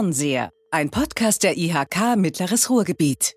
Fernseher, ein Podcast der IHK Mittleres Ruhrgebiet.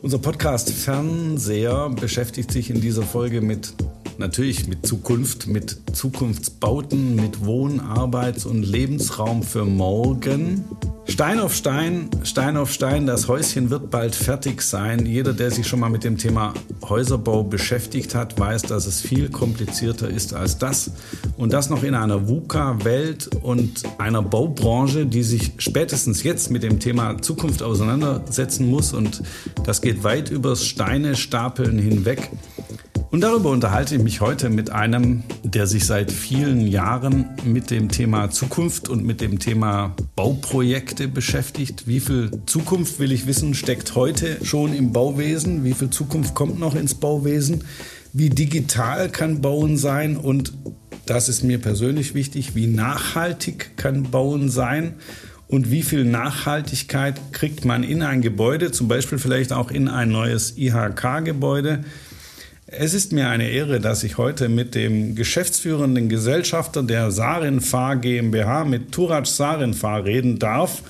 Unser Podcast Fernseher beschäftigt sich in dieser Folge mit natürlich mit Zukunft, mit Zukunftsbauten, mit Wohn-, Arbeits- und Lebensraum für morgen. Stein auf Stein, Stein auf Stein, das Häuschen wird bald fertig sein. Jeder, der sich schon mal mit dem Thema Häuserbau beschäftigt hat, weiß, dass es viel komplizierter ist als das. Und das noch in einer VUCA-Welt und einer Baubranche, die sich spätestens jetzt mit dem Thema Zukunft auseinandersetzen muss. Und das geht weit übers Steine stapeln hinweg. Und darüber unterhalte ich mich heute mit einem, der sich seit vielen Jahren mit dem Thema Zukunft und mit dem Thema Bauprojekte beschäftigt. Wie viel Zukunft, will ich wissen, steckt heute schon im Bauwesen? Wie viel Zukunft kommt noch ins Bauwesen? Wie digital kann Bauen sein? Und das ist mir persönlich wichtig. Wie nachhaltig kann Bauen sein? Und wie viel Nachhaltigkeit kriegt man in ein Gebäude, zum Beispiel vielleicht auch in ein neues IHK-Gebäude? Es ist mir eine Ehre, dass ich heute mit dem geschäftsführenden Gesellschafter der Sarinfahr GmbH, mit Turaj Sarinfahr, reden darf.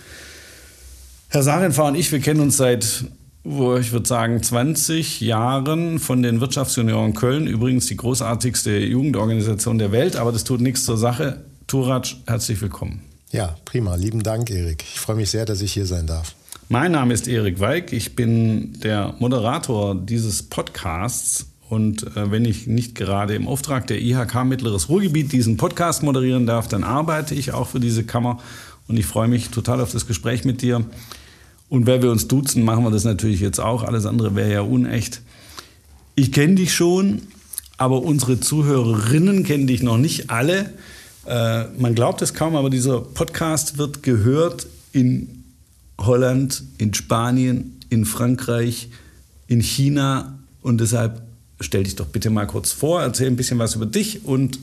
Herr Sarinfahr und ich, wir kennen uns seit, wo ich würde sagen, 20 Jahren von den Wirtschaftsjunioren Köln, übrigens die großartigste Jugendorganisation der Welt, aber das tut nichts zur Sache. Turaj, herzlich willkommen. Ja, prima. Lieben Dank, Erik. Ich freue mich sehr, dass ich hier sein darf. Mein Name ist Erik Weig. Ich bin der Moderator dieses Podcasts und äh, wenn ich nicht gerade im Auftrag der IHK Mittleres Ruhrgebiet diesen Podcast moderieren darf, dann arbeite ich auch für diese Kammer. Und ich freue mich total auf das Gespräch mit dir. Und wenn wir uns duzen, machen wir das natürlich jetzt auch. Alles andere wäre ja unecht. Ich kenne dich schon, aber unsere Zuhörerinnen kennen dich noch nicht alle. Äh, man glaubt es kaum, aber dieser Podcast wird gehört in Holland, in Spanien, in Frankreich, in China. Und deshalb stell dich doch bitte mal kurz vor, erzähl ein bisschen was über dich und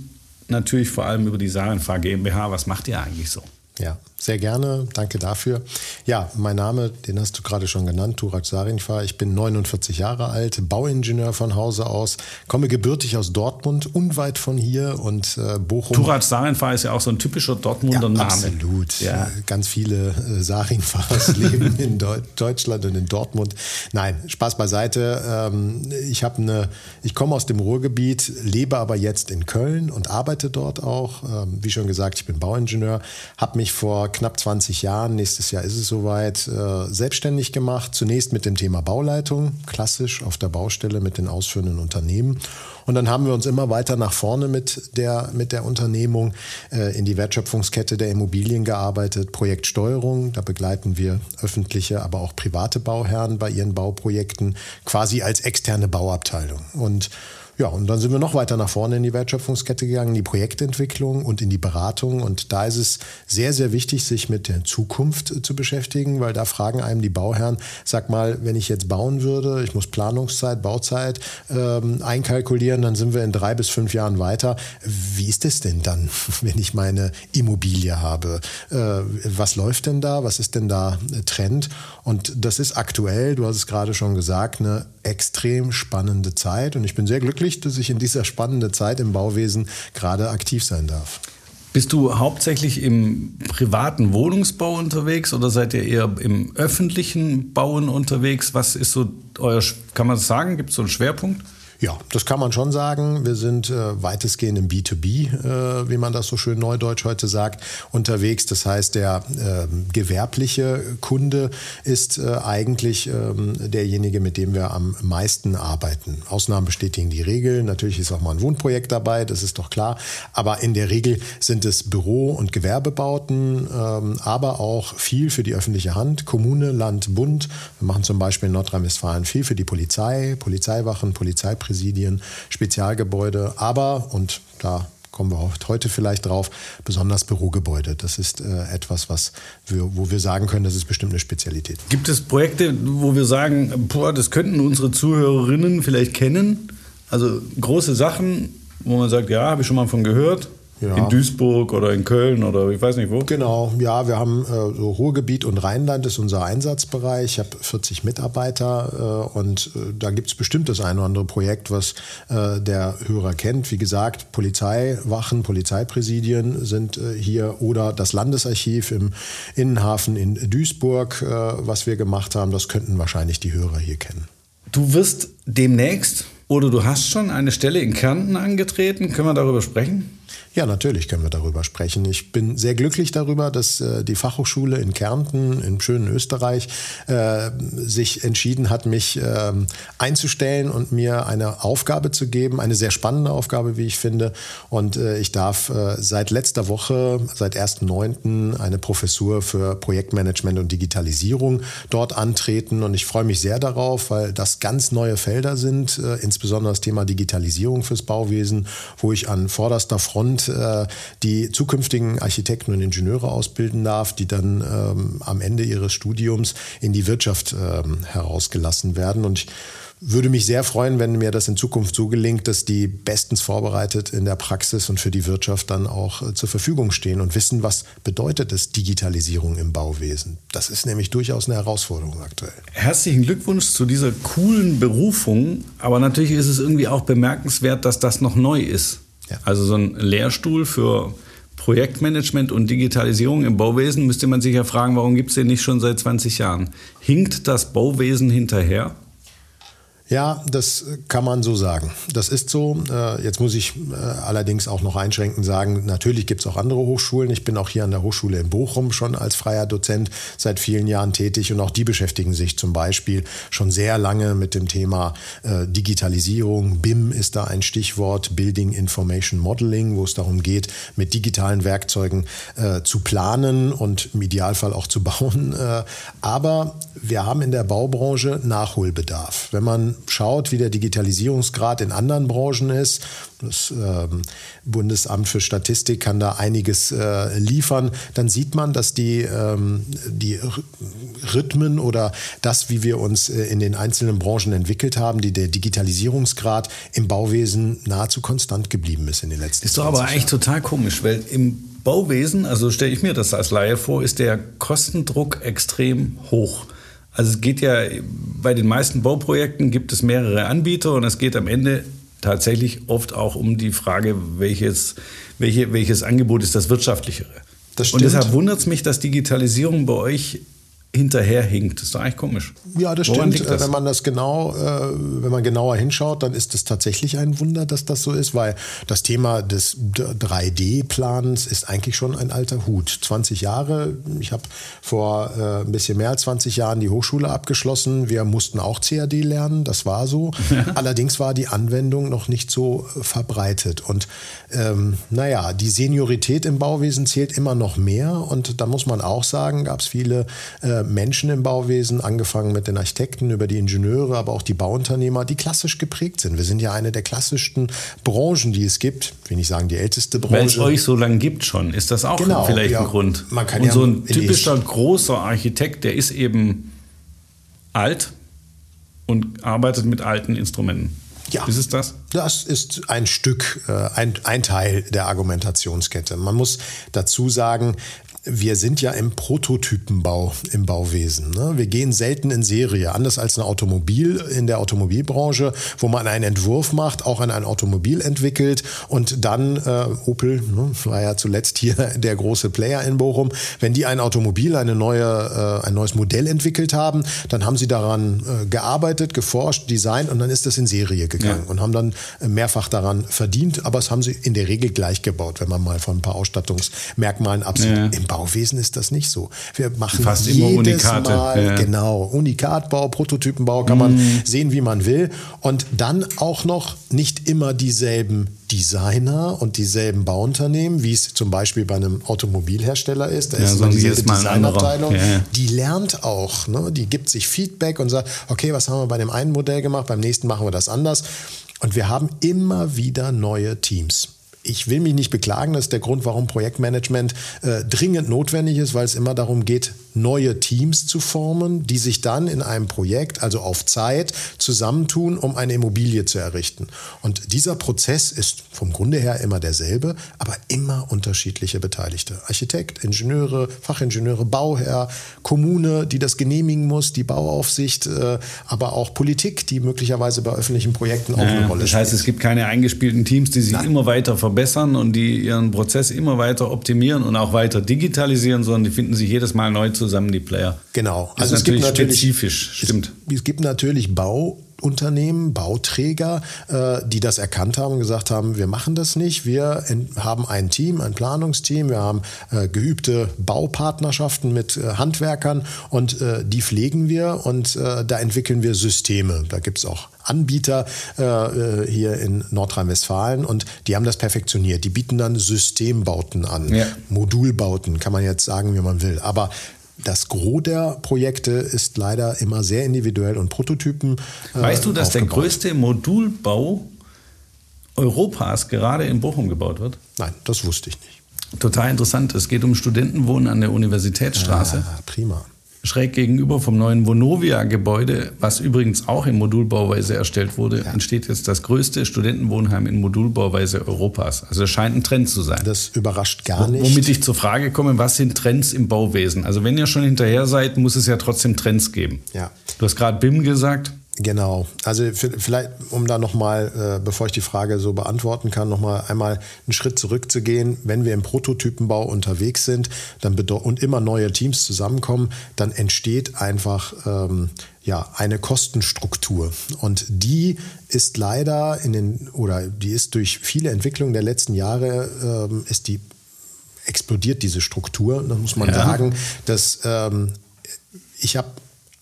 natürlich vor allem über die Sarenfahr GmbH. Was macht ihr eigentlich so? Ja, sehr gerne. Danke dafür. Ja, mein Name, den hast du gerade schon genannt, Turak Sarinfar. Ich bin 49 Jahre alt, Bauingenieur von Hause aus, komme gebürtig aus Dortmund, unweit von hier und äh, Bochum. Turak Sarinfar ist ja auch so ein typischer Dortmunder ja, Name. Absolut. Ja. Ganz viele äh, Sarinfars leben in Deutschland und in Dortmund. Nein, Spaß beiseite. Ähm, ich habe eine, ich komme aus dem Ruhrgebiet, lebe aber jetzt in Köln und arbeite dort auch. Ähm, wie schon gesagt, ich bin Bauingenieur, habe mich vor knapp 20 Jahren, nächstes Jahr ist es soweit, äh, selbstständig gemacht. Zunächst mit dem Thema Bauleitung, klassisch auf der Baustelle mit den ausführenden Unternehmen. Und dann haben wir uns immer weiter nach vorne mit der, mit der Unternehmung äh, in die Wertschöpfungskette der Immobilien gearbeitet. Projektsteuerung, da begleiten wir öffentliche, aber auch private Bauherren bei ihren Bauprojekten quasi als externe Bauabteilung. Und ja, und dann sind wir noch weiter nach vorne in die Wertschöpfungskette gegangen, in die Projektentwicklung und in die Beratung. Und da ist es sehr, sehr wichtig, sich mit der Zukunft zu beschäftigen, weil da fragen einem die Bauherren, sag mal, wenn ich jetzt bauen würde, ich muss Planungszeit, Bauzeit ähm, einkalkulieren, dann sind wir in drei bis fünf Jahren weiter. Wie ist es denn dann, wenn ich meine Immobilie habe? Äh, was läuft denn da? Was ist denn da Trend? Und das ist aktuell, du hast es gerade schon gesagt, eine extrem spannende Zeit. Und ich bin sehr glücklich, dass ich in dieser spannenden Zeit im Bauwesen gerade aktiv sein darf. Bist du hauptsächlich im privaten Wohnungsbau unterwegs oder seid ihr eher im öffentlichen Bauen unterwegs? Was ist so euer, kann man das sagen, gibt es so einen Schwerpunkt? Ja, das kann man schon sagen. Wir sind äh, weitestgehend im B2B, äh, wie man das so schön neudeutsch heute sagt, unterwegs. Das heißt, der äh, gewerbliche Kunde ist äh, eigentlich ähm, derjenige, mit dem wir am meisten arbeiten. Ausnahmen bestätigen die Regel. Natürlich ist auch mal ein Wohnprojekt dabei, das ist doch klar. Aber in der Regel sind es Büro- und Gewerbebauten, ähm, aber auch viel für die öffentliche Hand, Kommune, Land, Bund. Wir machen zum Beispiel in Nordrhein-Westfalen viel für die Polizei, Polizeiwachen, Polizeipräsidenten. Präsidien, Spezialgebäude, aber, und da kommen wir heute vielleicht drauf, besonders Bürogebäude. Das ist äh, etwas, was wir, wo wir sagen können, das ist bestimmt eine Spezialität. Gibt es Projekte, wo wir sagen, boah, das könnten unsere Zuhörerinnen vielleicht kennen? Also große Sachen, wo man sagt, ja, habe ich schon mal von gehört, Ja. In Duisburg oder in Köln oder ich weiß nicht wo? Genau, ja, wir haben äh, so Ruhrgebiet und Rheinland ist unser Einsatzbereich. Ich habe 40 Mitarbeiter äh, und äh, da gibt es bestimmt das eine oder andere Projekt, was äh, der Hörer kennt. Wie gesagt, Polizeiwachen, Polizeipräsidien sind äh, hier oder das Landesarchiv im Innenhafen in Duisburg, äh, was wir gemacht haben. Das könnten wahrscheinlich die Hörer hier kennen. Du wirst demnächst oder du hast schon eine Stelle in Kärnten angetreten. Können wir darüber sprechen? Ja, natürlich können wir darüber sprechen. Ich bin sehr glücklich darüber, dass äh, die Fachhochschule in Kärnten, im schönen Österreich, äh, sich entschieden hat, mich äh, einzustellen und mir eine Aufgabe zu geben, eine sehr spannende Aufgabe, wie ich finde. Und äh, ich darf äh, seit letzter Woche, seit 1.9. eine Professur für Projektmanagement und Digitalisierung dort antreten. Und ich freue mich sehr darauf, weil das ganz neue Felder sind, äh, insbesondere das Thema Digitalisierung fürs Bauwesen, wo ich an vorderster Front äh, die zukünftigen Architekten und Ingenieure ausbilden darf, die dann ähm, am Ende ihres Studiums in die Wirtschaft ähm, herausgelassen werden. Und ich würde mich sehr freuen, wenn mir das in Zukunft so gelingt, dass die bestens vorbereitet in der Praxis und für die Wirtschaft dann auch äh, zur Verfügung stehen und wissen, was bedeutet es Digitalisierung im Bauwesen. Das ist nämlich durchaus eine Herausforderung aktuell. Herzlichen Glückwunsch zu dieser coolen Berufung, aber natürlich ist es irgendwie auch bemerkenswert, dass das noch neu ist. Ja. Also so ein Lehrstuhl für Projektmanagement und Digitalisierung im Bauwesen müsste man sich ja fragen, warum gibt es den nicht schon seit 20 Jahren? Hinkt das Bauwesen hinterher? Ja, das kann man so sagen. Das ist so. Äh, jetzt muss ich äh, allerdings auch noch einschränkend sagen, natürlich gibt es auch andere Hochschulen. Ich bin auch hier an der Hochschule in Bochum schon als freier Dozent seit vielen Jahren tätig und auch die beschäftigen sich zum Beispiel schon sehr lange mit dem Thema äh, Digitalisierung. BIM ist da ein Stichwort, Building Information Modeling, wo es darum geht, mit digitalen Werkzeugen zu planen und im Idealfall auch zu bauen. aber wir haben in der Baubranche Nachholbedarf. Wenn man schaut, wie der Digitalisierungsgrad in anderen Branchen ist, das ähm, Bundesamt für Statistik kann da einiges äh, liefern, dann sieht man, dass die, ähm, die Rhythmen oder das, wie wir uns äh, in den einzelnen Branchen entwickelt haben, die, der Digitalisierungsgrad im Bauwesen nahezu konstant geblieben ist in den letzten Jahren. Ist doch aber eigentlich total komisch, weil im Bauwesen, also stelle ich mir das als Laie vor, ist der Kostendruck extrem hoch. Also es geht ja, bei den meisten Bauprojekten gibt es mehrere Anbieter und es geht am Ende tatsächlich oft auch um die Frage, welches, welche, welches Angebot ist das wirtschaftlichere. Das und deshalb wundert es mich, dass Digitalisierung bei euch hinterherhinkt. Das ist doch eigentlich komisch. Ja, das Woran stimmt. Das? Wenn man das genau, äh, wenn man genauer hinschaut, dann ist es tatsächlich ein Wunder, dass das so ist, weil das Thema des 3D-Plans ist eigentlich schon ein alter Hut. 20 Jahre. Ich habe vor äh, ein bisschen mehr als 20 Jahren die Hochschule abgeschlossen. Wir mussten auch CAD lernen, das war so. Allerdings war die Anwendung noch nicht so äh, verbreitet. Und ähm, naja, die Seniorität im Bauwesen zählt immer noch mehr. Und da muss man auch sagen, gab es viele äh, Menschen im Bauwesen, angefangen mit den Architekten über die Ingenieure, aber auch die Bauunternehmer, die klassisch geprägt sind. Wir sind ja eine der klassischsten Branchen, die es gibt. Ich will nicht sagen die älteste Branche. Weil es euch so lange gibt schon, ist das auch genau, vielleicht ja, ein Grund. Man kann Und ja so ein typischer großer Architekt, der ist eben alt und arbeitet mit alten Instrumenten. Ja. Ist es das? Das ist ein Stück, äh, ein, ein Teil der Argumentationskette. Man muss dazu sagen, wir sind ja im Prototypenbau im Bauwesen. Ne? Wir gehen selten in Serie, anders als ein Automobil in der Automobilbranche, wo man einen Entwurf macht, auch an ein Automobil entwickelt und dann äh, Opel ne, war ja zuletzt hier der große Player in Bochum. Wenn die ein Automobil, eine neue, äh, ein neues Modell entwickelt haben, dann haben sie daran äh, gearbeitet, geforscht, designt und dann ist das in Serie gegangen ja. und haben dann mehrfach daran verdient. Aber es haben sie in der Regel gleich gebaut, wenn man mal von ein paar Ausstattungsmerkmalen absieht. Ja. Bauwesen ist das nicht so. Wir machen Fast jedes immer Unikate. Mal, ja. genau, Unikatbau, Prototypenbau kann man mm. sehen, wie man will. Und dann auch noch nicht immer dieselben Designer und dieselben Bauunternehmen, wie es zum Beispiel bei einem Automobilhersteller ist. Da ja, ist so dieselbe Designabteilung. Ja. Die lernt auch, ne? die gibt sich Feedback und sagt, okay, was haben wir bei dem einen Modell gemacht, beim nächsten machen wir das anders. Und wir haben immer wieder neue Teams ich will mich nicht beklagen, das ist der Grund, warum Projektmanagement äh, dringend notwendig ist, weil es immer darum geht, neue Teams zu formen, die sich dann in einem Projekt, also auf Zeit, zusammentun, um eine Immobilie zu errichten. Und dieser Prozess ist vom Grunde her immer derselbe, aber immer unterschiedliche Beteiligte. Architekt, Ingenieure, Fachingenieure, Bauherr, Kommune, die das genehmigen muss, die Bauaufsicht, äh, aber auch Politik, die möglicherweise bei öffentlichen Projekten auch ja, eine Rolle spielt. Das heißt, es gibt keine eingespielten Teams, die sich Nein. immer weiter verbessern und die ihren Prozess immer weiter optimieren und auch weiter digitalisieren, sondern die finden sich jedes Mal neu zusammen, die Player. Genau. Das also ist natürlich, natürlich spezifisch, stimmt. Es, es gibt natürlich Bau Unternehmen, Bauträger, äh, die das erkannt haben und gesagt haben, wir machen das nicht. Wir haben ein Team, ein Planungsteam, wir haben äh, geübte Baupartnerschaften mit äh, Handwerkern und die pflegen wir und da entwickeln wir Systeme. Da gibt es auch Anbieter hier in Nordrhein-Westfalen und die haben das perfektioniert. Die bieten dann Systembauten an, ja. Modulbauten, kann man jetzt sagen, wie man will. Aber das Gros der Projekte ist leider immer sehr individuell und Prototypen. Äh, weißt du, dass aufgebaut. der größte Modulbau Europas gerade in Bochum gebaut wird? Nein, das wusste ich nicht. Total interessant. Es geht um Studentenwohnen an der Universitätsstraße. Ah, prima schräg gegenüber vom neuen Vonovia-Gebäude, was übrigens auch in Modulbauweise erstellt wurde, ja. entsteht jetzt das größte Studentenwohnheim in Modulbauweise Europas. Also es scheint ein Trend zu sein. Das überrascht gar nicht. Womit ich zur Frage komme, was sind Trends im Bauwesen? Also wenn ihr schon hinterher seid, muss es ja trotzdem Trends geben. Ja. Du hast gerade BIM gesagt. Genau. Also vielleicht, um da nochmal, äh, bevor ich die Frage so beantworten kann, nochmal einmal einen Schritt zurückzugehen. Wenn wir im Prototypenbau unterwegs sind dann und immer neue Teams zusammenkommen, dann entsteht einfach ähm, ja, eine Kostenstruktur. Und die ist leider in den, oder die ist durch viele Entwicklungen der letzten Jahre, ähm, ist die explodiert diese Struktur. Da muss man ja. sagen, dass ähm, ich habe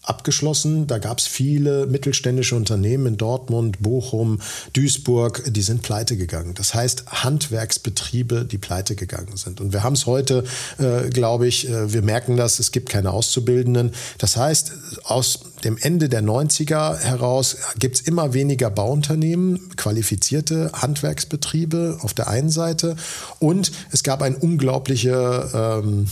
abgeschlossen. Da gab es viele mittelständische Unternehmen in Dortmund, Bochum, Duisburg, die sind pleite gegangen. Das heißt Handwerksbetriebe, die pleite gegangen sind. Und wir haben es heute, äh, glaube ich, äh, wir merken das, es gibt keine Auszubildenden. Das heißt, aus dem Ende der 90er heraus gibt es immer weniger Bauunternehmen, qualifizierte Handwerksbetriebe auf der einen Seite und es gab ein unglaubliches ähm,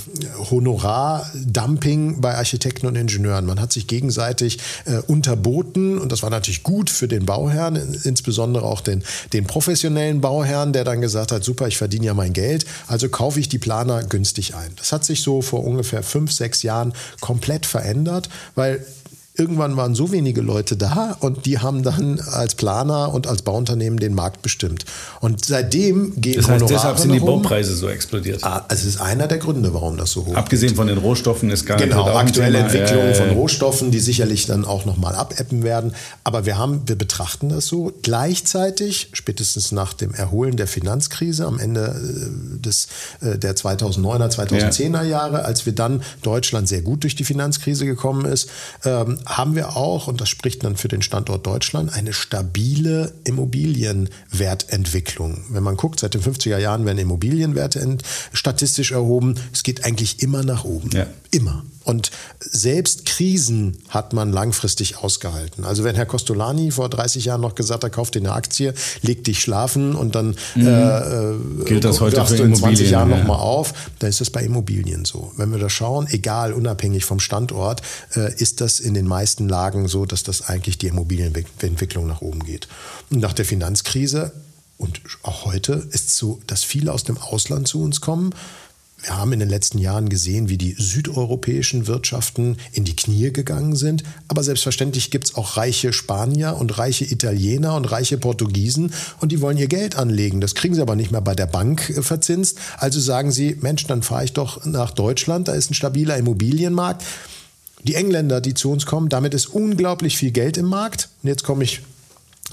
Honorardumping bei Architekten und Ingenieuren. Man hat sich gegenseitig äh, unterboten und das war natürlich gut für den Bauherrn, insbesondere auch den, den professionellen Bauherrn, der dann gesagt hat, super, ich verdiene ja mein Geld, also kaufe ich die Planer günstig ein. Das hat sich so vor ungefähr fünf, sechs Jahren komplett verändert, weil irgendwann waren so wenige Leute da und die haben dann als Planer und als Bauunternehmen den Markt bestimmt. Und seitdem gehen Das heißt, Honorare deshalb sind die Baupreise so explodiert. Ah, es ist einer der Gründe, warum das so hoch ist. Abgesehen von den Rohstoffen ist gar Genau, aktuelle Entwicklungen äh, von Rohstoffen, die sicherlich dann auch nochmal abebben werden. Aber wir haben, wir betrachten das so. Gleichzeitig, spätestens nach dem Erholen der Finanzkrise am Ende äh, des, äh, der 2009er, 2010er Jahre, als wir dann Deutschland sehr gut durch die Finanzkrise gekommen ist, ähm, haben wir auch, und das spricht dann für den Standort Deutschland, eine stabile Immobilienwertentwicklung. Wenn man guckt, seit den 50er Jahren werden Immobilienwerte statistisch erhoben. Es geht eigentlich immer nach oben. Ja. Immer. Und selbst Krisen hat man langfristig ausgehalten. Also wenn Herr Costolani vor 30 Jahren noch gesagt hat, kauf dir eine Aktie, leg dich schlafen und dann mhm. äh, gilt das heute für du in 20 Jahren ja. nochmal auf, dann ist das bei Immobilien so. Wenn wir da schauen, egal, unabhängig vom Standort, äh, ist das in den meisten Lagen so, dass das eigentlich die Immobilienentwicklung nach oben geht. Und nach der Finanzkrise und auch heute ist so, dass viele aus dem Ausland zu uns kommen, wir haben in den letzten Jahren gesehen, wie die südeuropäischen Wirtschaften in die Knie gegangen sind. Aber selbstverständlich gibt es auch reiche Spanier und reiche Italiener und reiche Portugiesen und die wollen ihr Geld anlegen. Das kriegen sie aber nicht mehr bei der Bank äh, verzinst. Also sagen sie, Mensch, dann fahre ich doch nach Deutschland, da ist ein stabiler Immobilienmarkt. Die Engländer, die zu uns kommen, damit ist unglaublich viel Geld im Markt. Und jetzt komme ich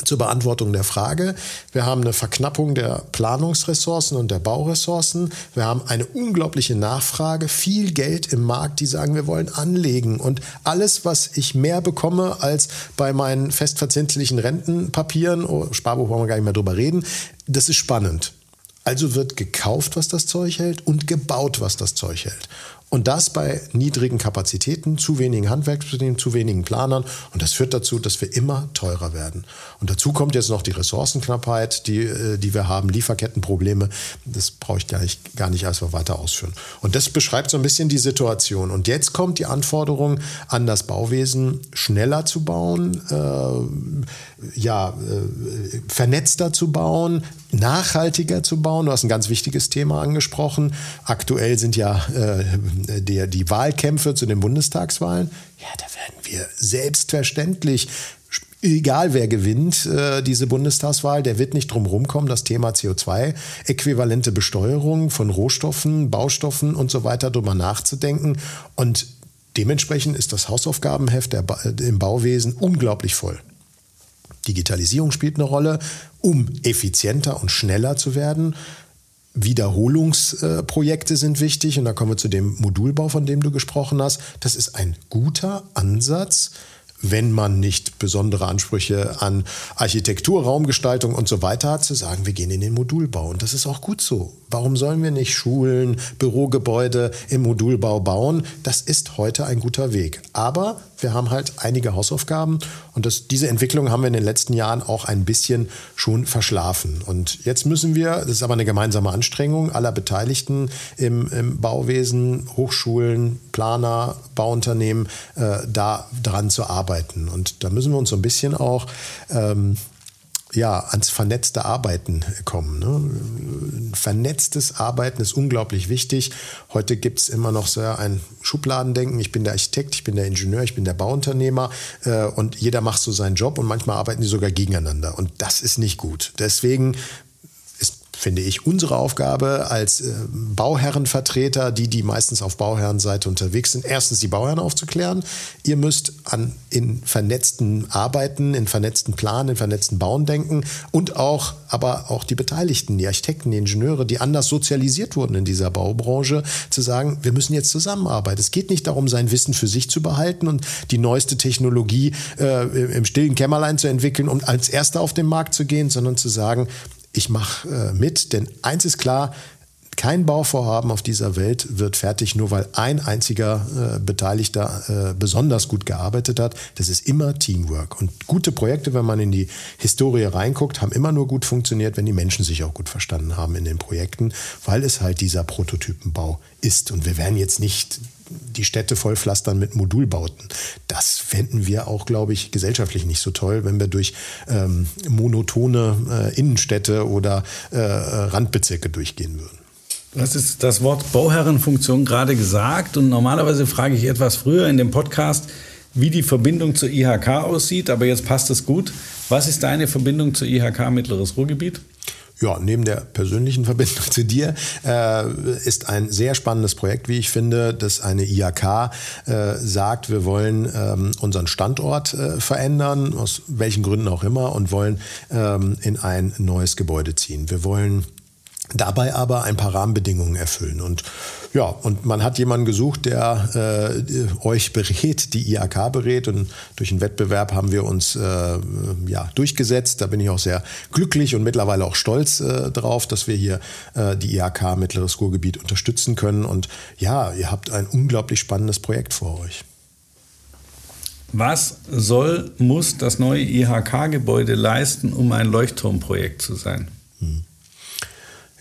zur Beantwortung der Frage. Wir haben eine Verknappung der Planungsressourcen und der Bauressourcen. Wir haben eine unglaubliche Nachfrage, viel Geld im Markt, die sagen, wir wollen anlegen. Und alles, was ich mehr bekomme als bei meinen festverzinslichen Rentenpapieren, oh, Sparbuch wollen wir gar nicht mehr drüber reden, das ist spannend. Also wird gekauft, was das Zeug hält und gebaut, was das Zeug hält. Und das bei niedrigen Kapazitäten, zu wenigen Handwerksbetrieben, zu wenigen Planern. Und das führt dazu, dass wir immer teurer werden. Und dazu kommt jetzt noch die Ressourcenknappheit, die, äh, die wir haben, Lieferkettenprobleme. Das brauche ich gar nicht, gar nicht erst weiter ausführen. Und das beschreibt so ein bisschen die Situation. Und jetzt kommt die Anforderung an das Bauwesen, schneller zu bauen, äh, ja, äh, vernetzter zu bauen, nachhaltiger zu bauen. Du hast ein ganz wichtiges Thema angesprochen. Aktuell sind ja äh, die, die Wahlkämpfe zu den Bundestagswahlen. Ja, da werden wir selbstverständlich egal wer gewinnt äh, diese Bundestagswahl, der wird nicht drum rumkommen, das Thema CO2, äquivalente Besteuerung von Rohstoffen, Baustoffen und so weiter drüber nachzudenken. Und dementsprechend ist das Hausaufgabenheft im Bauwesen unglaublich voll. Digitalisierung spielt eine Rolle, um effizienter und schneller zu werden. Wiederholungsprojekte sind wichtig und da kommen wir zu dem Modulbau, von dem du gesprochen hast. Das ist ein guter Ansatz, wenn man nicht besondere Ansprüche an Architektur, Raumgestaltung und so weiter hat, zu sagen, wir gehen in den Modulbau. Und das ist auch gut so. Warum sollen wir nicht Schulen, Bürogebäude im Modulbau bauen? Das ist heute ein guter Weg. Aber wir haben halt einige Hausaufgaben und das, diese Entwicklung haben wir in den letzten Jahren auch ein bisschen schon verschlafen. Und jetzt müssen wir, das ist aber eine gemeinsame Anstrengung aller Beteiligten im, im Bauwesen, Hochschulen, Planer, Bauunternehmen, äh, da dran zu arbeiten. Und da müssen wir uns so ein bisschen auch ähm, ja, ans vernetzte Arbeiten kommen. Ne? Vernetztes Arbeiten ist unglaublich wichtig. Heute gibt es immer noch so ein Schubladendenken. Ich bin der Architekt, ich bin der Ingenieur, ich bin der Bauunternehmer äh, und jeder macht so seinen Job und manchmal arbeiten die sogar gegeneinander. Und das ist nicht gut. Deswegen finde ich, unsere Aufgabe als äh, Bauherrenvertreter, die, die meistens auf Bauherrenseite unterwegs sind, erstens die Bauherren aufzuklären. Ihr müsst an, in vernetzten Arbeiten, in vernetzten Planen, in vernetzten Bauen denken und auch, aber auch die Beteiligten, die Architekten, die Ingenieure, die anders sozialisiert wurden in dieser Baubranche, zu sagen, wir müssen jetzt zusammenarbeiten. Es geht nicht darum, sein Wissen für sich zu behalten und die neueste Technologie äh, im stillen Kämmerlein zu entwickeln, um als Erster auf den Markt zu gehen, sondern zu sagen, ich mache äh, mit, denn eins ist klar, kein Bauvorhaben auf dieser Welt wird fertig, nur weil ein einziger äh, Beteiligter äh, besonders gut gearbeitet hat. Das ist immer Teamwork. Und gute Projekte, wenn man in die Historie reinguckt, haben immer nur gut funktioniert, wenn die Menschen sich auch gut verstanden haben in den Projekten, weil es halt dieser Prototypenbau ist. Und wir werden jetzt nicht die Städte vollpflastern mit Modulbauten. Das fänden wir auch, glaube ich, gesellschaftlich nicht so toll, wenn wir durch ähm, monotone äh, Innenstädte oder äh, Randbezirke durchgehen würden. Du hast jetzt das Wort Bauherrenfunktion gerade gesagt und normalerweise frage ich etwas früher in dem Podcast, wie die Verbindung zur IHK aussieht, aber jetzt passt es gut. Was ist deine Verbindung zur IHK Mittleres Ruhrgebiet? Ja, neben der persönlichen Verbindung zu dir äh, ist ein sehr spannendes Projekt, wie ich finde, dass eine IHK äh, sagt, wir wollen ähm, unseren Standort äh, verändern, aus welchen Gründen auch immer, und wollen ähm, in ein neues Gebäude ziehen. Wir wollen dabei aber ein paar Rahmenbedingungen erfüllen. Und ja, und man hat jemanden gesucht, der äh, euch berät, die IAK berät. Und durch einen Wettbewerb haben wir uns äh, ja, durchgesetzt. Da bin ich auch sehr glücklich und mittlerweile auch stolz äh, drauf, dass wir hier äh, die IAK Mittleres Ruhrgebiet unterstützen können. Und ja, ihr habt ein unglaublich spannendes Projekt vor euch. Was soll, muss das neue IHK-Gebäude leisten, um ein Leuchtturmprojekt zu sein? Hm.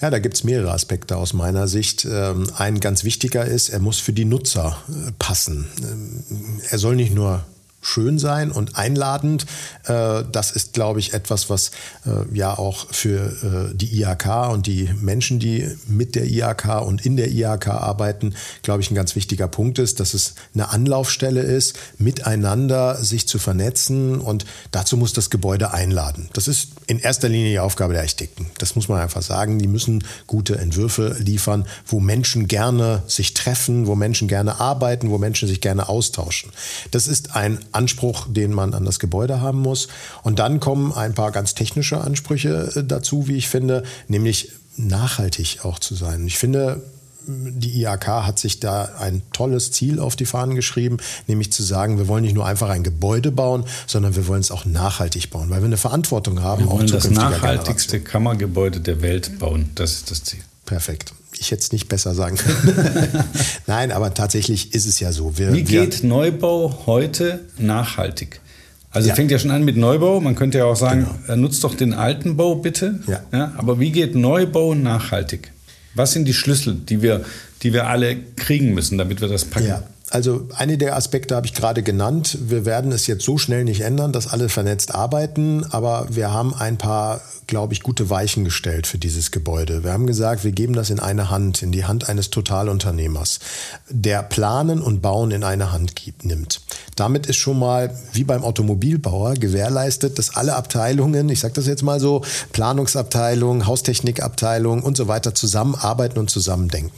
Ja, da gibt es mehrere Aspekte aus meiner Sicht. Ähm, ein ganz wichtiger ist, er muss für die Nutzer äh, passen. Ähm, er soll nicht nur schön sein und einladend. Äh, das ist, glaube ich, etwas, was äh, ja auch für äh, die IHK und die Menschen, die mit der IHK und in der IHK arbeiten, glaube ich, ein ganz wichtiger Punkt ist, dass es eine Anlaufstelle ist, miteinander sich zu vernetzen und dazu muss das Gebäude einladen. Das ist in erster Linie die Aufgabe der Architekten. Das muss man einfach sagen. Die müssen gute Entwürfe liefern, wo Menschen gerne sich treffen, wo Menschen gerne arbeiten, wo Menschen sich gerne austauschen. Das ist ein Anspruch, den man an das Gebäude haben muss. Und dann kommen ein paar ganz technische Ansprüche äh, dazu, wie ich finde, nämlich nachhaltig auch zu sein. Ich finde, die IAK hat sich da ein tolles Ziel auf die Fahnen geschrieben, nämlich zu sagen, wir wollen nicht nur einfach ein Gebäude bauen, sondern wir wollen es auch nachhaltig bauen, weil wir eine Verantwortung haben. Wir wollen das nachhaltigste Kammergebäude der Welt bauen. Das ist das Ziel. Perfekt. Ich hätte es nicht besser sagen können. Nein, aber tatsächlich ist es ja so. Wir, Wie geht wir, Neubau heute nachhaltig? Also ja. fängt ja schon an mit Neubau. Man könnte ja auch sagen, genau. nutzt doch den alten Bau bitte. Ja. ja. Aber wie geht Neubau nachhaltig? Was sind die Schlüssel, die wir, die wir alle kriegen müssen, damit wir das packen? Ja. Also eine der Aspekte habe ich gerade genannt. Wir werden es jetzt so schnell nicht ändern, dass alle vernetzt arbeiten, aber wir haben ein paar, glaube ich, gute Weichen gestellt für dieses Gebäude. Wir haben gesagt, wir geben das in eine Hand, in die Hand eines Totalunternehmers, der Planen und Bauen in eine Hand gibt, nimmt. Damit ist schon mal, wie beim Automobilbauer, gewährleistet, dass alle Abteilungen, ich sage das jetzt mal so, Planungsabteilung, Haustechnikabteilung und so weiter zusammenarbeiten und zusammendenken.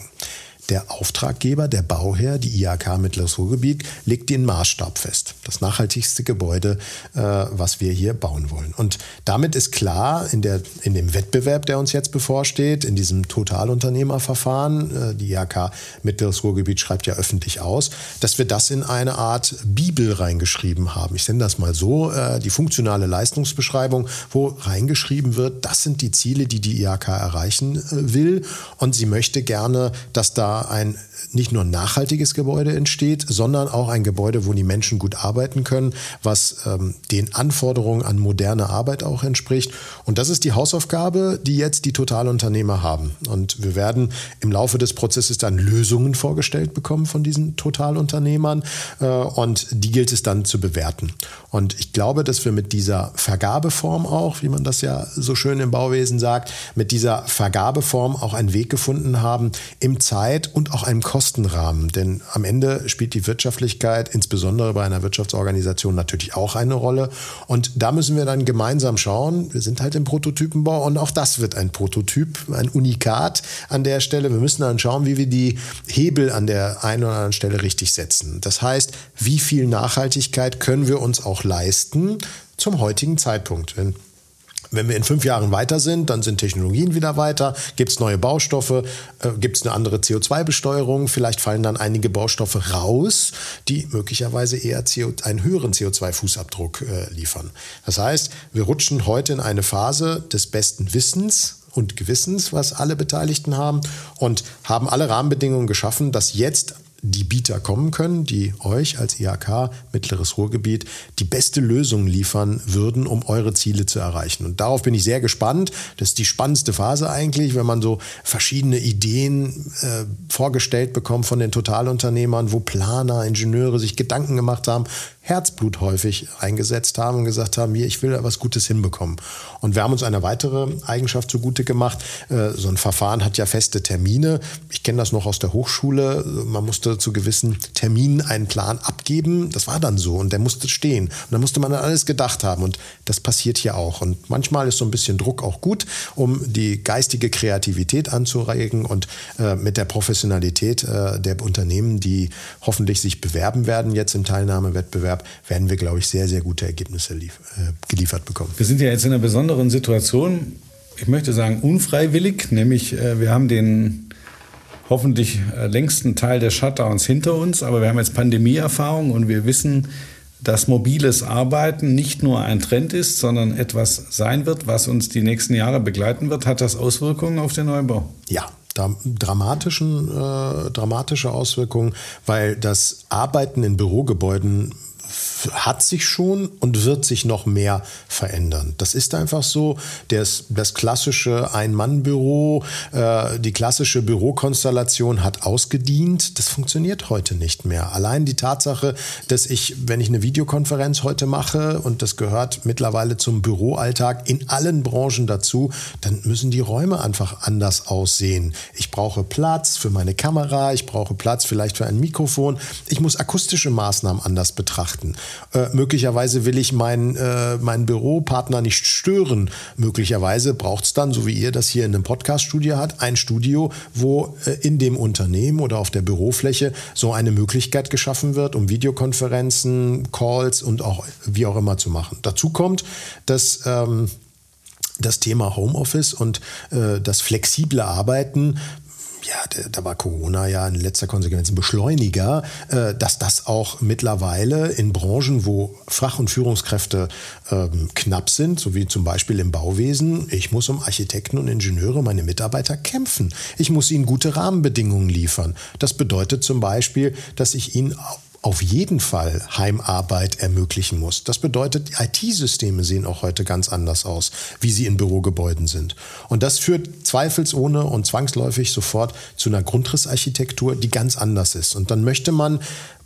Der Auftraggeber, der Bauherr, die IHK Mittleres Ruhrgebiet, legt den Maßstab fest. Das nachhaltigste Gebäude, äh, was wir hier bauen wollen. Und damit ist klar, in, der, in dem Wettbewerb, der uns jetzt bevorsteht, in diesem Totalunternehmerverfahren, äh, die IHK Mittleres Ruhrgebiet schreibt ja öffentlich aus, dass wir das in eine Art Bibel reingeschrieben haben. Ich nenne das mal so, äh, die funktionale Leistungsbeschreibung, wo reingeschrieben wird, das sind die Ziele, die die IHK erreichen äh, will. Und sie möchte gerne, dass da ein nicht nur nachhaltiges Gebäude entsteht, sondern auch ein Gebäude, wo die Menschen gut arbeiten können, was ähm, den Anforderungen an moderne Arbeit auch entspricht. Und das ist die Hausaufgabe, die jetzt die Totalunternehmer haben. Und wir werden im Laufe des Prozesses dann Lösungen vorgestellt bekommen von diesen Totalunternehmern äh, und die gilt es dann zu bewerten. Und ich glaube, dass wir mit dieser Vergabeform auch, wie man das ja so schön im Bauwesen sagt, mit dieser Vergabeform auch einen Weg gefunden haben, im Zeit- und auch einem Kosten Kostenrahmen. Denn am Ende spielt die Wirtschaftlichkeit, insbesondere bei einer Wirtschaftsorganisation, natürlich auch eine Rolle. Und da müssen wir dann gemeinsam schauen. Wir sind halt im Prototypenbau und auch das wird ein Prototyp, ein Unikat an der Stelle. Wir müssen dann schauen, wie wir die Hebel an der einen oder anderen Stelle richtig setzen. Das heißt, wie viel Nachhaltigkeit können wir uns auch leisten zum heutigen Zeitpunkt? Wenn wenn wir in fünf Jahren weiter sind, dann sind Technologien wieder weiter, gibt es neue Baustoffe, äh, gibt es eine andere CO2-Besteuerung, vielleicht fallen dann einige Baustoffe raus, die möglicherweise eher CO, einen höheren CO2-Fußabdruck äh, liefern. Das heißt, wir rutschen heute in eine Phase des besten Wissens und Gewissens, was alle Beteiligten haben und haben alle Rahmenbedingungen geschaffen, dass jetzt die Bieter kommen können, die euch als IHK Mittleres Ruhrgebiet die beste Lösung liefern würden, um eure Ziele zu erreichen. Und darauf bin ich sehr gespannt. Das ist die spannendste Phase eigentlich, wenn man so verschiedene Ideen äh, vorgestellt bekommt von den Totalunternehmern, wo Planer, Ingenieure sich Gedanken gemacht haben, Herzblut häufig eingesetzt haben und gesagt haben, hier, ich will da was Gutes hinbekommen. Und wir haben uns eine weitere Eigenschaft zugute gemacht. Äh, so ein Verfahren hat ja feste Termine. Ich kenne das noch aus der Hochschule. Man musste zu gewissen Terminen einen Plan abgeben. Das war dann so und der musste stehen. Und da musste man an alles gedacht haben. Und das passiert hier auch. Und manchmal ist so ein bisschen Druck auch gut, um die geistige Kreativität anzuregen und äh, mit der Professionalität äh, der Unternehmen, die hoffentlich sich bewerben werden jetzt im Teilnahmewettbewerb, Wettbewerb werden wir, glaube ich, sehr, sehr gute Ergebnisse lief, äh, geliefert bekommen. Wir sind ja jetzt in einer besonderen Situation, ich möchte sagen unfreiwillig, nämlich äh, wir haben den hoffentlich äh, längsten Teil der Shutdowns hinter uns, aber wir haben jetzt Pandemieerfahrung und wir wissen, dass mobiles Arbeiten nicht nur ein Trend ist, sondern etwas sein wird, was uns die nächsten Jahre begleiten wird. Hat das Auswirkungen auf den Neubau? Ja, dramatischen, äh, dramatische Auswirkungen, weil das Arbeiten in Bürogebäuden hat sich schon und wird sich noch mehr verändern. Das ist einfach so. Das, das klassische Ein-Mann-Büro, äh, die klassische Bürokonstellation hat ausgedient. Das funktioniert heute nicht mehr. Allein die Tatsache, dass ich, wenn ich eine Videokonferenz heute mache und das gehört mittlerweile zum Büroalltag in allen Branchen dazu, dann müssen die Räume einfach anders aussehen. Ich brauche Platz für meine Kamera, ich brauche Platz vielleicht für ein Mikrofon. Ich muss akustische Maßnahmen anders betrachten. Äh, möglicherweise will ich meinen, äh, meinen Büropartner nicht stören. Möglicherweise braucht es dann, so wie ihr das hier in einem Podcast-Studio hat, ein Studio, wo äh, in dem Unternehmen oder auf der Bürofläche so eine Möglichkeit geschaffen wird, um Videokonferenzen, Calls und auch wie auch immer zu machen. Dazu kommt, dass ähm, das Thema Homeoffice und äh, das flexible Arbeiten ja, da war Corona ja in letzter Konsequenz ein Beschleuniger, äh, dass das auch mittlerweile in Branchen, wo Fach- und Führungskräfte ähm, knapp sind, so wie zum Beispiel im Bauwesen, ich muss um Architekten und Ingenieure, meine Mitarbeiter kämpfen. Ich muss ihnen gute Rahmenbedingungen liefern. Das bedeutet zum Beispiel, dass ich ihnen auf jeden Fall Heimarbeit ermöglichen muss. Das bedeutet, IT-Systeme sehen auch heute ganz anders aus, wie sie in Bürogebäuden sind. Und das führt zweifelsohne und zwangsläufig sofort zu einer Grundrissarchitektur, die ganz anders ist. Und dann möchte man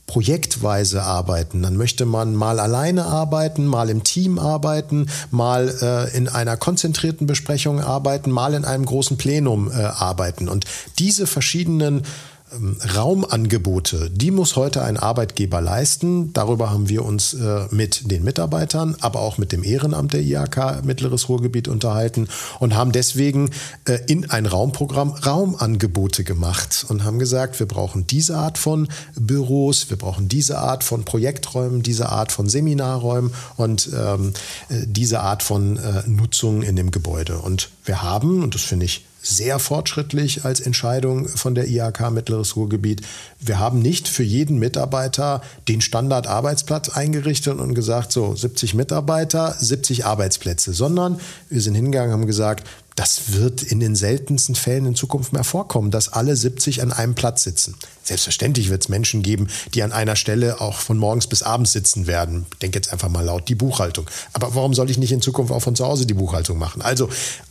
projektweise arbeiten. Dann möchte man mal alleine arbeiten, mal im Team arbeiten, mal äh, in einer konzentrierten Besprechung arbeiten, mal in einem großen Plenum äh, arbeiten. Und diese verschiedenen Raumangebote, die muss heute ein Arbeitgeber leisten. Darüber haben wir uns äh, mit den Mitarbeitern, aber auch mit dem Ehrenamt der IHK Mittleres Ruhrgebiet unterhalten und haben deswegen äh, in ein Raumprogramm Raumangebote gemacht und haben gesagt, wir brauchen diese Art von Büros, wir brauchen diese Art von Projekträumen, diese Art von Seminarräumen und ähm, äh, diese Art von äh, Nutzung in dem Gebäude. Und wir haben, und das finde ich sehr fortschrittlich als Entscheidung von der IHK Mittleres Ruhrgebiet. Wir haben nicht für jeden Mitarbeiter den Standardarbeitsplatz eingerichtet und gesagt, so 70 Mitarbeiter, 70 Arbeitsplätze, sondern wir sind hingegangen und haben gesagt, das wird in den seltensten Fällen in Zukunft mehr vorkommen, dass alle 70 an einem Platz sitzen. Selbstverständlich wird es Menschen geben, die an einer Stelle auch von morgens bis abends sitzen werden. Ich denke jetzt einfach mal laut die Buchhaltung. Aber warum soll ich nicht in Zukunft auch von zu Hause die Buchhaltung machen? Also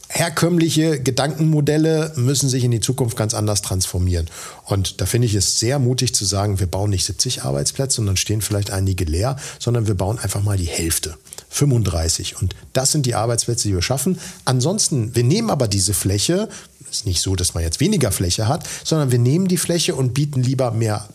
herkömmliche Gedankenmodelle müssen sich in die Zukunft ganz anders transformieren. Und da finde ich es sehr mutig zu sagen, wir bauen nicht 70 Arbeitsplätze und dann stehen vielleicht einige leer, sondern wir bauen einfach mal die Hälfte. 35. Und das sind die Arbeitsplätze, die wir schaffen. Ansonsten, wir nehmen aber diese Fläche, ist nicht so, dass man jetzt weniger Fläche hat, sondern wir nehmen die Fläche und bieten lieber mehr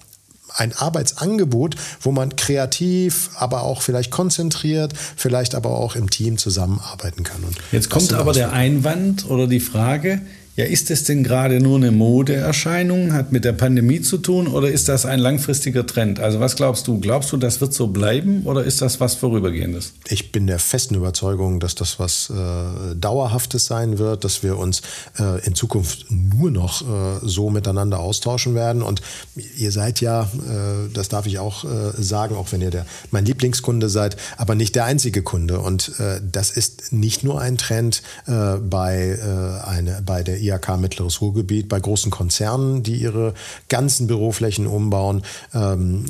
ein Arbeitsangebot, wo man kreativ, aber auch vielleicht konzentriert, vielleicht aber auch im Team zusammenarbeiten kann. Und Jetzt kommt aber der Einwand oder die Frage, ja, ist es denn gerade nur eine Modeerscheinung, hat mit der Pandemie zu tun oder ist das ein langfristiger Trend? Also was glaubst du? Glaubst du, das wird so bleiben oder ist das was Vorübergehendes? Ich bin der festen Überzeugung, dass das was äh, Dauerhaftes sein wird, dass wir uns äh, in Zukunft nur noch äh, so miteinander austauschen werden. Und ihr seid ja, äh, das darf ich auch äh, sagen, auch wenn ihr der, mein Lieblingskunde seid, aber nicht der einzige Kunde. Und äh, das ist nicht nur ein Trend bei, eine, bei der IHK Mittleres Ruhrgebiet, bei großen Konzernen, die ihre ganzen Büroflächen umbauen. Ähm,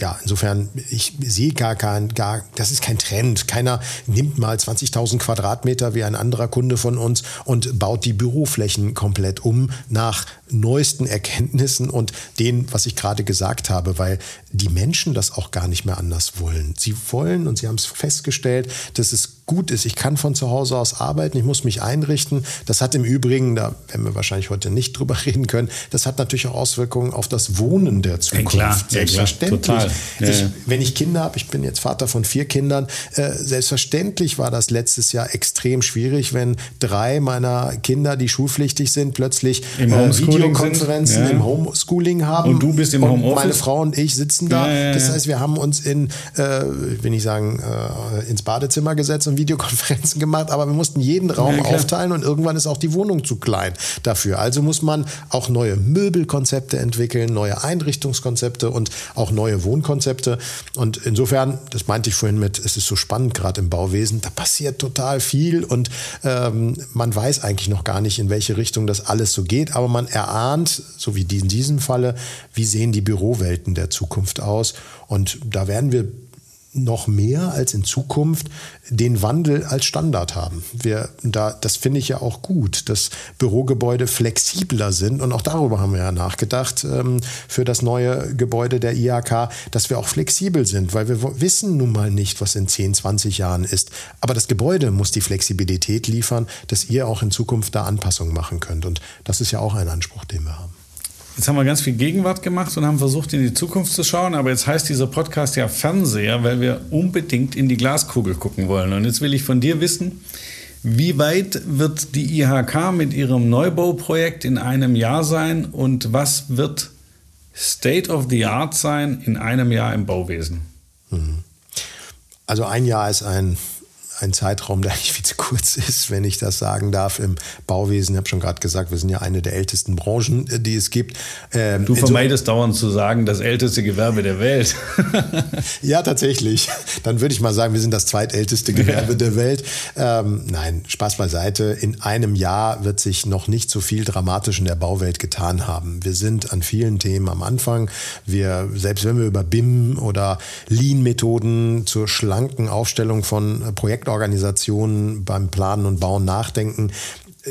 ja, insofern, ich sehe gar kein, gar, das ist kein Trend. Keiner nimmt mal 20.000 Quadratmeter wie ein anderer Kunde von uns und baut die Büroflächen komplett um nach neuesten Erkenntnissen und dem, was ich gerade gesagt habe, weil die Menschen das auch gar nicht mehr anders wollen. Sie wollen, und Sie haben es festgestellt, dass es gut ist. Ich kann von zu Hause aus arbeiten, ich muss mich einrichten. Das hat im Übrigen, da werden wir wahrscheinlich heute nicht drüber reden können, das hat natürlich auch Auswirkungen auf das Wohnen der Zukunft. Ja, klar, selbstverständlich. Ja, ja, ich, wenn ich Kinder habe, ich bin jetzt Vater von vier Kindern, äh, selbstverständlich war das letztes Jahr extrem schwierig, wenn drei meiner Kinder, die schulpflichtig sind, plötzlich äh, Videokonferenzen im Homeschooling haben. Und du bist im Homeoffice? Meine Frau und ich sitzen da. Das heißt, wir haben uns in, äh, will ich sagen, äh, ins Badezimmer gesetzt und Videokonferenzen gemacht, aber wir mussten jeden Raum ja, aufteilen und irgendwann ist auch die Wohnung zu klein dafür. Also muss man auch neue Möbelkonzepte entwickeln, neue Einrichtungskonzepte und auch neue Wohnkonzepte. Und insofern, das meinte ich vorhin mit, es ist so spannend gerade im Bauwesen, da passiert total viel und ähm, man weiß eigentlich noch gar nicht, in welche Richtung das alles so geht, aber man erahnt, so wie in diesem Falle, wie sehen die Bürowelten der Zukunft aus. Und da werden wir noch mehr als in Zukunft den Wandel als Standard haben. Wir, da, das finde ich ja auch gut, dass Bürogebäude flexibler sind. Und auch darüber haben wir ja nachgedacht ähm, für das neue Gebäude der IHK, dass wir auch flexibel sind, weil wir wissen nun mal nicht, was in 10, 20 Jahren ist. Aber das Gebäude muss die Flexibilität liefern, dass ihr auch in Zukunft da Anpassungen machen könnt. Und das ist ja auch ein Anspruch, den wir haben. Jetzt haben wir ganz viel Gegenwart gemacht und haben versucht, in die Zukunft zu schauen. Aber jetzt heißt dieser Podcast ja Fernseher, weil wir unbedingt in die Glaskugel gucken wollen. Und jetzt will ich von dir wissen, wie weit wird die IHK mit ihrem Neubauprojekt in einem Jahr sein und was wird State of the Art sein in einem Jahr im Bauwesen? Mhm. Also ein Jahr ist ein ein Zeitraum, der eigentlich viel zu kurz ist, wenn ich das sagen darf, im Bauwesen. Ich habe schon gerade gesagt, wir sind ja eine der ältesten Branchen, die es gibt. Ähm, du vermeidest dauernd zu sagen, das älteste Gewerbe der Welt. ja, tatsächlich. Dann würde ich mal sagen, wir sind das zweitälteste Gewerbe ja. der Welt. Ähm, nein, Spaß beiseite. In einem Jahr wird sich noch nicht so viel dramatisch in der Bauwelt getan haben. Wir sind an vielen Themen am Anfang. Wir, selbst wenn wir über BIM oder Lean-Methoden zur schlanken Aufstellung von Projektorganisationen beim Planen und Bauen nachdenken,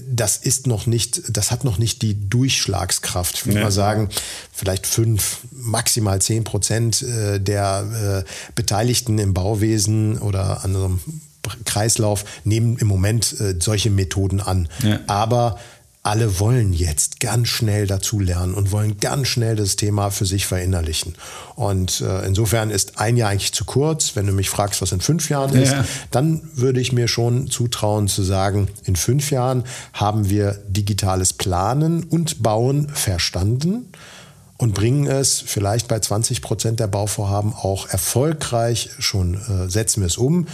das ist noch nicht, das hat noch nicht die Durchschlagskraft. Ich würde ja. mal sagen, vielleicht fünf, maximal zehn Prozent äh, der äh, Beteiligten im Bauwesen oder an einem Kreislauf nehmen im Moment äh, solche Methoden an. Ja. Aber alle wollen jetzt ganz schnell dazulernen und wollen ganz schnell das Thema für sich verinnerlichen. Und äh, insofern ist ein Jahr eigentlich zu kurz. Wenn du mich fragst, was in fünf Jahren ist, ja. dann würde ich mir schon zutrauen zu sagen, in fünf Jahren haben wir digitales Planen und Bauen verstanden und bringen es vielleicht bei 20 Prozent der Bauvorhaben auch erfolgreich schon, äh, setzen wir es um.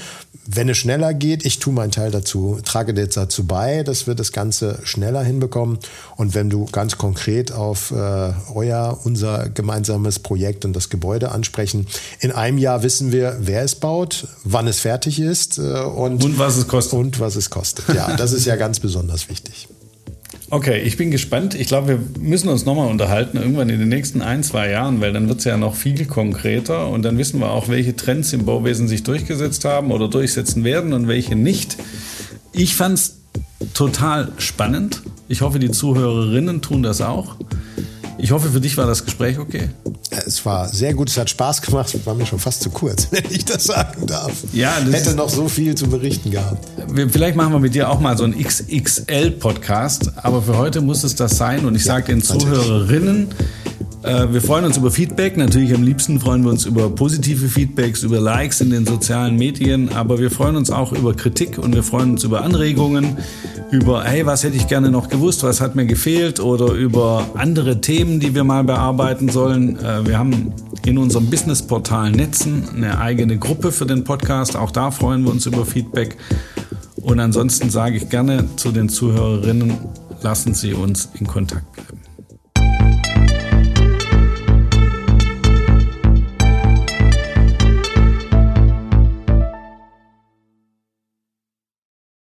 Wenn es schneller geht, ich tue meinen Teil dazu, trage jetzt dazu bei, dass wir das Ganze schneller hinbekommen. Und wenn du ganz konkret auf äh, euer, unser gemeinsames Projekt und das Gebäude ansprechen, in einem Jahr wissen wir, wer es baut, wann es fertig ist äh, und, und was es kostet. Und was es kostet. Ja, das ist ja ganz besonders wichtig. Okay, ich bin gespannt. Ich glaube, wir müssen uns nochmal unterhalten, irgendwann in den nächsten ein, zwei Jahren, weil dann wird es ja noch viel konkreter und dann wissen wir auch, welche Trends im Bauwesen sich durchgesetzt haben oder durchsetzen werden und welche nicht. Ich fand es total spannend. Ich hoffe, die Zuhörerinnen tun das auch. Ich hoffe, für dich war das Gespräch okay. Es war sehr gut, es hat Spaß gemacht, es war mir schon fast zu kurz, wenn ich das sagen darf. Ja, das hätte noch so viel zu berichten gehabt. Vielleicht machen wir mit dir auch mal so einen XXL-Podcast, aber für heute muss es das sein und ich ja, sage den Zuhörerinnen, äh, wir freuen uns über Feedback. Natürlich am liebsten freuen wir uns über positive Feedbacks, über Likes in den sozialen Medien, aber wir freuen uns auch über Kritik und wir freuen uns über Anregungen, über, hey, was hätte ich gerne noch gewusst, was hat mir gefehlt oder über andere Themen, die wir mal bearbeiten sollen. Äh, wir haben in unserem Businessportal Netzen eine eigene Gruppe für den Podcast. Auch da freuen wir uns über Feedback. Und ansonsten sage ich gerne zu den Zuhörerinnen, lassen Sie uns in Kontakt bleiben.